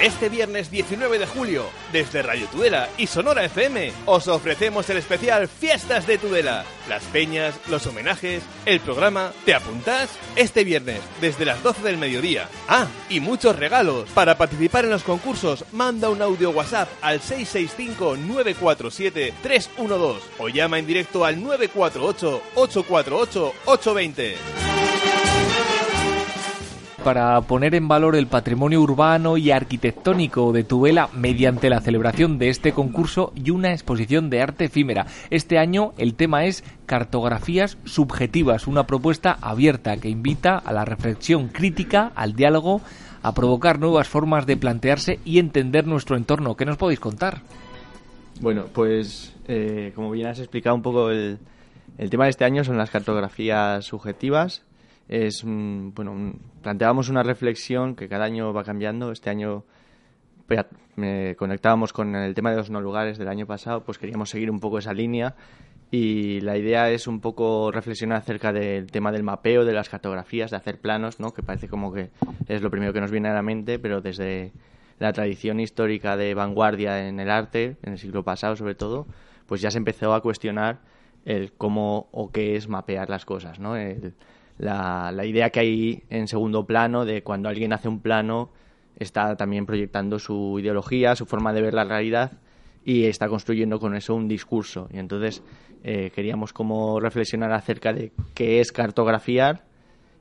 Este viernes 19 de julio, desde Radio Tudela y Sonora FM, os ofrecemos el especial Fiestas de Tudela. Las peñas, los homenajes, el programa. ¿Te apuntas? Este viernes, desde las 12 del mediodía. Ah, y muchos regalos. Para participar en los concursos, manda un audio WhatsApp al 665-947-312 o llama en directo al 948-848-820 para poner en valor el patrimonio urbano y arquitectónico de Tubela mediante la celebración de este concurso y una exposición de arte efímera. Este año el tema es Cartografías Subjetivas, una propuesta abierta que invita a la reflexión crítica, al diálogo, a provocar nuevas formas de plantearse y entender nuestro entorno. ¿Qué nos podéis contar? Bueno, pues eh, como bien has explicado un poco el, el tema de este año son las cartografías subjetivas es bueno planteábamos una reflexión que cada año va cambiando. Este año me conectábamos con el tema de los no lugares del año pasado pues queríamos seguir un poco esa línea. Y la idea es un poco reflexionar acerca del tema del mapeo de las cartografías de hacer planos no que parece como que es lo primero que nos viene a la mente pero desde la tradición histórica de vanguardia en el arte en el siglo pasado sobre todo pues ya se empezó a cuestionar el cómo o qué es mapear las cosas no el, la, la idea que hay en segundo plano de cuando alguien hace un plano está también proyectando su ideología, su forma de ver la realidad y está construyendo con eso un discurso. Y entonces eh, queríamos como reflexionar acerca de qué es cartografiar,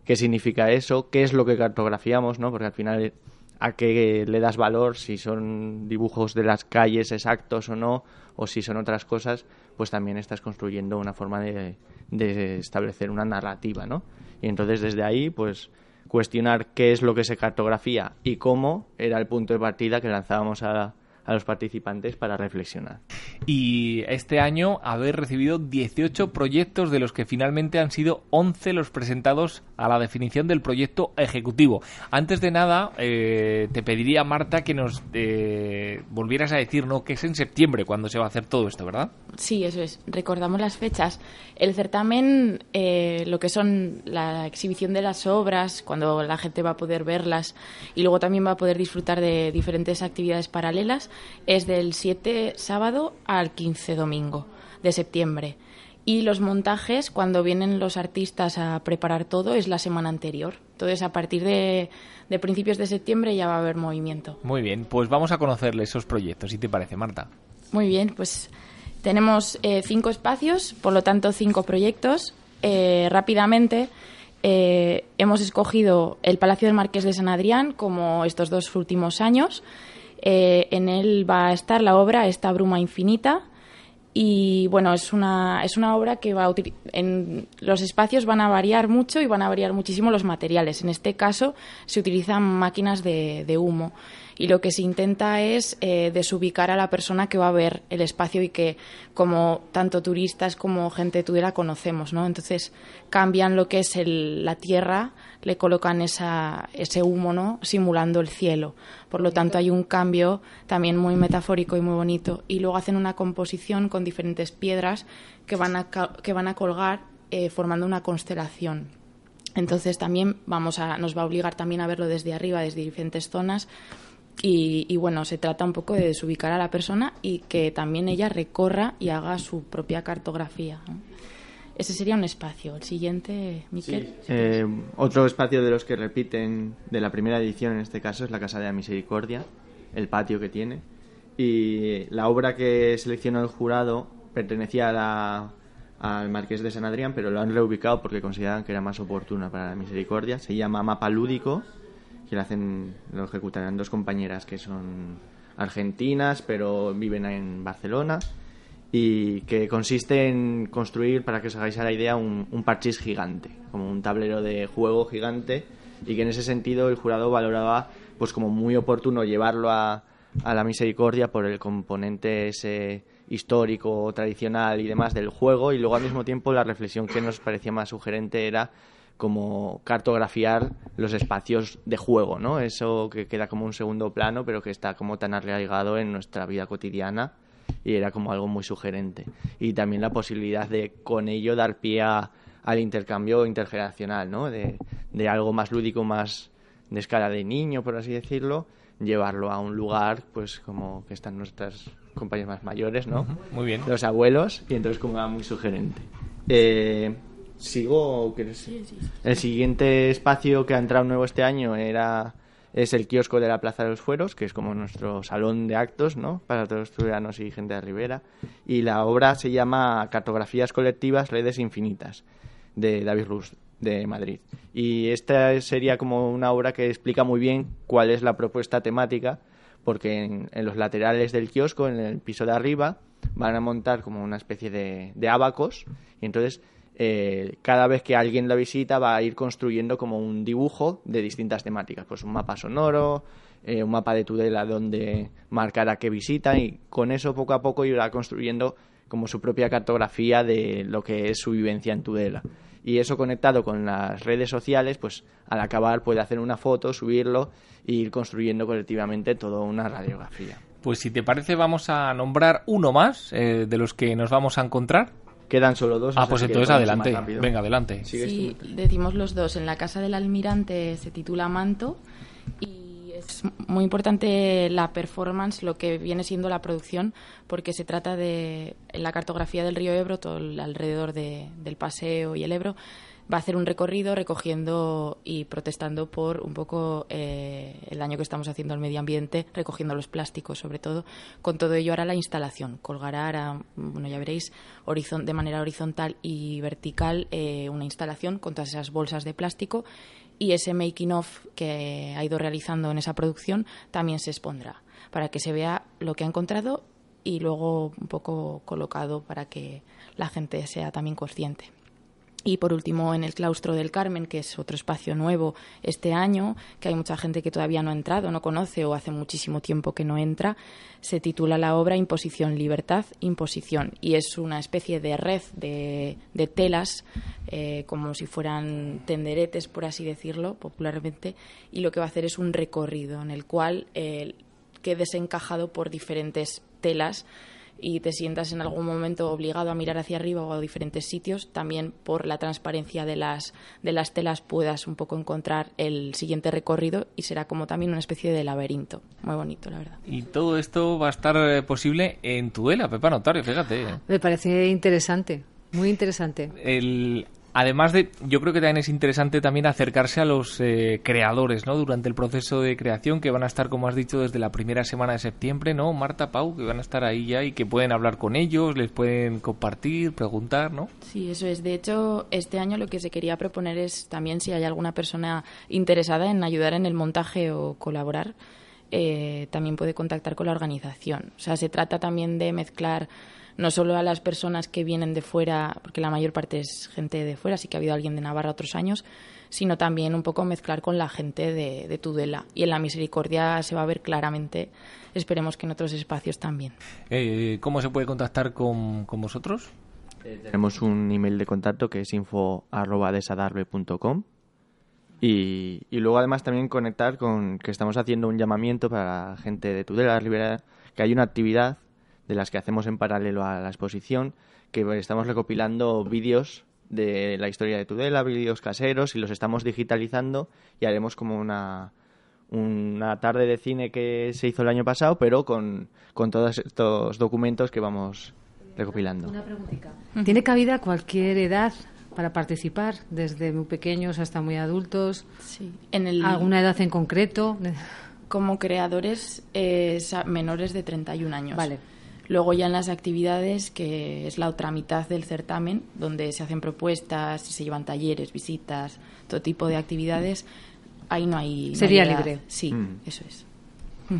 qué significa eso, qué es lo que cartografiamos, ¿no? Porque al final a qué le das valor, si son dibujos de las calles exactos o no, o si son otras cosas, pues también estás construyendo una forma de, de establecer una narrativa, ¿no? Y entonces desde ahí, pues cuestionar qué es lo que se cartografía y cómo era el punto de partida que lanzábamos a, a los participantes para reflexionar. Y este año haber recibido 18 proyectos de los que finalmente han sido 11 los presentados a la definición del proyecto ejecutivo. Antes de nada, eh, te pediría, Marta, que nos eh, volvieras a decir ¿no? que es en septiembre cuando se va a hacer todo esto, ¿verdad? Sí, eso es. Recordamos las fechas. El certamen, eh, lo que son la exhibición de las obras, cuando la gente va a poder verlas y luego también va a poder disfrutar de diferentes actividades paralelas, es del 7 sábado al 15 domingo de septiembre. Y los montajes, cuando vienen los artistas a preparar todo, es la semana anterior. Entonces, a partir de, principios de septiembre ya va a haber movimiento. Muy bien, pues vamos a conocerle esos proyectos, si te parece, Marta. Muy bien, pues tenemos eh, cinco espacios, por lo tanto, cinco proyectos. Eh, rápidamente, eh, hemos escogido el Palacio del Marqués de San Adrián como estos dos últimos años. Eh, en él va a estar la obra Esta bruma infinita y bueno, es una, es una obra que va a en los espacios van a variar mucho y van a variar muchísimo los materiales. En este caso se utilizan máquinas de, de humo y lo que se intenta es eh, desubicar a la persona que va a ver el espacio y que como tanto turistas como gente tuviera conocemos, ¿no? Entonces cambian lo que es la tierra, le colocan esa, ese humo, ¿no? Simulando el cielo. Por lo tanto hay un cambio también muy metafórico y muy bonito y luego hacen una composición con diferentes piedras que van a, que van a colgar eh, formando una constelación. Entonces también vamos a, nos va a obligar también a verlo desde arriba, desde diferentes zonas, y, bueno, se trata un poco de desubicar a la persona y que también ella recorra y haga su propia cartografía. Ese sería un espacio. El siguiente, Miquel. Eh, otro espacio de los que repiten de la primera edición, en este caso, es la Casa de la Misericordia, el patio que tiene. Y la obra que seleccionó el jurado pertenecía al Marqués de San Adrián, pero lo han reubicado porque consideraban que era más oportuna para la Misericordia. Se llama Mapa Lúdico que lo hacen, lo ejecutarán dos compañeras que son argentinas, pero viven en Barcelona y que consiste en construir, para que os hagáis a la idea, un, un parchís gigante, como un tablero de juego gigante y que en ese sentido el jurado valoraba pues como muy oportuno llevarlo a, a la misericordia por el componente ese histórico, tradicional y demás del juego y luego al mismo tiempo la reflexión que nos parecía más sugerente era como cartografiar los espacios de juego, ¿no? Eso que queda como un segundo plano, pero que está como tan arraigado en nuestra vida cotidiana y era como algo muy sugerente. Y también la posibilidad de con ello dar pie al intercambio intergeneracional, ¿no? De, de algo más lúdico, más de escala de niño, por así decirlo, llevarlo a un lugar, pues como que están nuestras compañeros más mayores, ¿no? Muy bien. Los abuelos, y entonces como era muy sugerente. Eh, ¿Sigo? El siguiente espacio que ha entrado nuevo este año era es el kiosco de la Plaza de los Fueros, que es como nuestro salón de actos, ¿no? Para todos los ciudadanos y gente de Rivera. Y la obra se llama Cartografías colectivas, redes infinitas, de David Rus, de Madrid. Y esta sería como una obra que explica muy bien cuál es la propuesta temática, porque en, en los laterales del kiosco, en el piso de arriba, van a montar como una especie de, de abacos, y entonces eh, cada vez que alguien la visita va a ir construyendo como un dibujo de distintas temáticas, pues un mapa sonoro, eh, un mapa de Tudela donde marcará qué visita y con eso poco a poco irá construyendo como su propia cartografía de lo que es su vivencia en Tudela. Y eso conectado con las redes sociales, pues al acabar puede hacer una foto, subirlo e ir construyendo colectivamente toda una radiografía. Pues si te parece vamos a nombrar uno más eh, de los que nos vamos a encontrar. Quedan solo dos. Ah, pues entonces adelante. Venga, adelante. Sí, decimos los dos. En la Casa del Almirante se titula Manto y es muy importante la performance, lo que viene siendo la producción, porque se trata de la cartografía del río Ebro, todo alrededor de, del paseo y el Ebro va a hacer un recorrido recogiendo y protestando por un poco eh, el daño que estamos haciendo al medio ambiente, recogiendo los plásticos sobre todo. Con todo ello hará la instalación, colgará, hará, bueno, ya veréis, de manera horizontal y vertical eh, una instalación con todas esas bolsas de plástico y ese making of que ha ido realizando en esa producción también se expondrá para que se vea lo que ha encontrado y luego un poco colocado para que la gente sea también consciente. Y por último, en el claustro del Carmen, que es otro espacio nuevo este año, que hay mucha gente que todavía no ha entrado, no conoce o hace muchísimo tiempo que no entra, se titula la obra Imposición, Libertad, Imposición. Y es una especie de red de, telas, eh, como si fueran tenderetes, por así decirlo, popularmente, y lo que va a hacer es un recorrido en el cual eh, quedes encajado por diferentes telas y te sientas en algún momento obligado a mirar hacia arriba o a diferentes sitios, también por la transparencia de las, de las telas puedas un poco encontrar el siguiente recorrido y será como también una especie de laberinto. Muy bonito, la verdad. Y todo esto va a estar eh, posible en Tudela, Pepa Notario, fíjate. Me parece interesante, muy interesante. El, Además de, yo creo que también es interesante también acercarse a los eh, creadores, ¿no? Durante el proceso de creación, que van a estar, como has dicho, desde la primera semana de septiembre, ¿no? Marta, Pau, que van a estar ahí ya y que pueden hablar con ellos, les pueden compartir, preguntar, ¿no? Sí, eso es. De hecho, este año lo que se quería proponer es también si hay alguna persona interesada en ayudar en el montaje o colaborar, eh, también puede contactar con la organización. O sea, se trata también de mezclar no solo a las personas que vienen de fuera, porque la mayor parte es gente de fuera, sí que ha habido alguien de Navarra otros años, sino también un poco mezclar con la gente de, Tudela. Y en la misericordia se va a ver claramente, esperemos que en otros espacios también. Eh, ¿Cómo se puede contactar con, vosotros? Eh, tenemos un email de contacto que es info.desadarbe.com y, y luego además también conectar con que estamos haciendo un llamamiento para la gente de Tudela, Rivera, que hay una actividad de las que hacemos en paralelo a la exposición, que estamos recopilando vídeos de la historia de Tudela, vídeos caseros, y los estamos digitalizando y haremos como una, una tarde de cine que se hizo el año pasado, pero con, con todos estos documentos que vamos recopilando. Una preguntita. ¿Tiene cabida cualquier edad para participar, desde muy pequeños hasta muy adultos? Sí. En el... ¿Alguna edad en concreto? Como creadores eh, menores de 31 años. Vale. Luego ya en las actividades, que es la otra mitad del certamen, donde se hacen propuestas, se llevan talleres, visitas, todo tipo de actividades, ahí no hay... Sería libre. Sí, mm. eso es.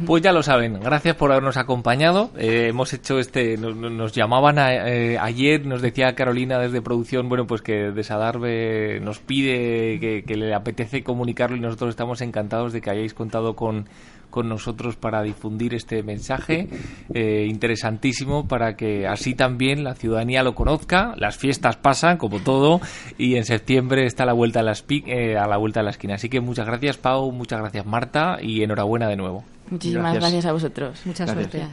Pues ya lo saben, gracias por habernos acompañado. Eh, hemos hecho este, nos, llamaban a, eh, ayer, nos decía Carolina desde producción, bueno, pues que Desadarve nos pide que, le apetece comunicarlo y nosotros estamos encantados de que hayáis contado con con nosotros para difundir este mensaje eh, interesantísimo para que así también la ciudadanía lo conozca. Las fiestas pasan, como todo, y en septiembre está a la vuelta de la, eh, a la vuelta de la esquina. Así que muchas gracias, Pau, muchas gracias, Marta, y enhorabuena de nuevo. Muchísimas gracias, a vosotros. Muchas gracias.